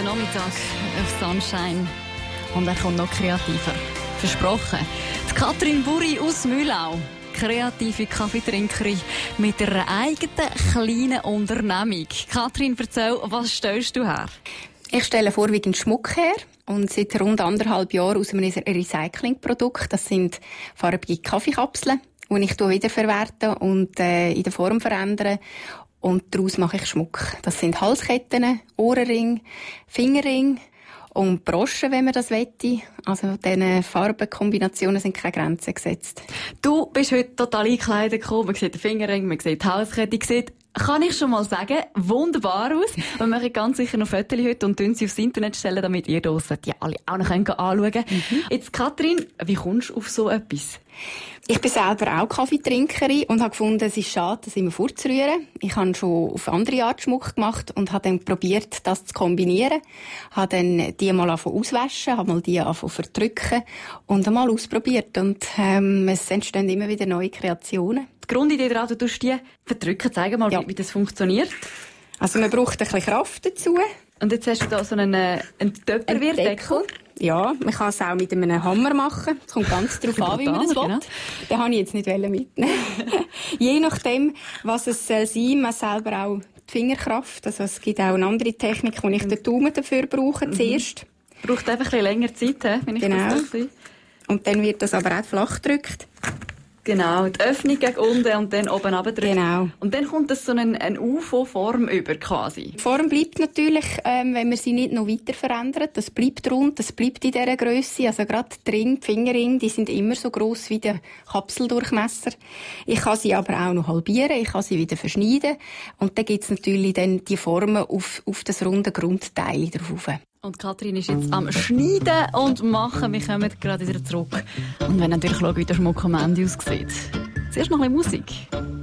Nachmittag auf Sunshine. Und er kommt noch kreativer. Versprochen. Die Katrin Buri aus Mühlau. Kreative Kaffeetrinkerin mit einer eigenen kleinen Unternehmung. Katrin, erzähl, was stellst du her? Ich stelle vorwiegend Schmuck her und seit rund anderthalb Jahren aus einem Recyclingprodukt. Das sind farbige Kaffeekapseln, die ich wiederverwerte und äh, in der Form verändere. Und daraus mache ich Schmuck. Das sind Halsketten, Ohrenring, Fingerring und Broschen, wenn man das wette. Also diese Farbenkombinationen sind keine Grenzen gesetzt. Du bist heute total eingekleidet gekommen. Man sieht den Fingerring, man sieht die Halskette, man sieht kann ich schon mal sagen, wunderbar aus. Wir machen ganz sicher noch Fotos heute und sie aufs Internet stellen, damit ihr draussen die alle auch noch anschauen könnt. Mhm. Jetzt, Katrin, wie kommst du auf so etwas? Ich bin selber auch Kaffeetrinkerin und habe gefunden, es ist schade, das immer vorzurühren. Ich habe schon auf andere Art Schmuck gemacht und habe dann probiert, das zu kombinieren. Habe dann die mal auswaschen, habe mal die verdrücken und einmal ausprobiert. Und ähm, es entstehen immer wieder neue Kreationen. Die Grundidee daran, du tust die verdrücken. Zeig mal, ja. wie, wie das funktioniert. Also man braucht ein bisschen Kraft dazu. Und jetzt hast du da so einen, äh, einen Töpperwehrdeckel. Ja, man kann es auch mit einem Hammer machen. Es kommt ganz darauf an, wie man das will. Genau. Den habe ich jetzt nicht mitnehmen Je nachdem, was es soll sein, man selber auch die Fingerkraft. Also es gibt auch eine andere Technik, wo ich den Daumen dafür brauche mhm. zuerst. Braucht einfach ein bisschen länger Zeit, wenn ich genau. das sehe. Und dann wird das aber auch flach gedrückt. Genau, die Öffnung gegen unten und dann oben abdrücken. Genau. Und dann kommt das so eine, eine UFO-Form über quasi. Die Form bleibt natürlich, ähm, wenn man sie nicht noch weiter verändert. Das bleibt rund, das bleibt in dieser Größe. Also gerade die Ring, die Fingerring, die sind immer so groß wie der Kapseldurchmesser. Ich kann sie aber auch noch halbieren, ich kann sie wieder verschneiden. Und dann gibt's natürlich dann die Formen auf, auf das runde Grundteil drauf. Und Kathrin ist jetzt am Schneiden und Machen. Wir kommen gerade wieder zurück. Und wenn natürlich schauen, wie der Schmuck am Ende aussieht. Zuerst noch ein bisschen Musik.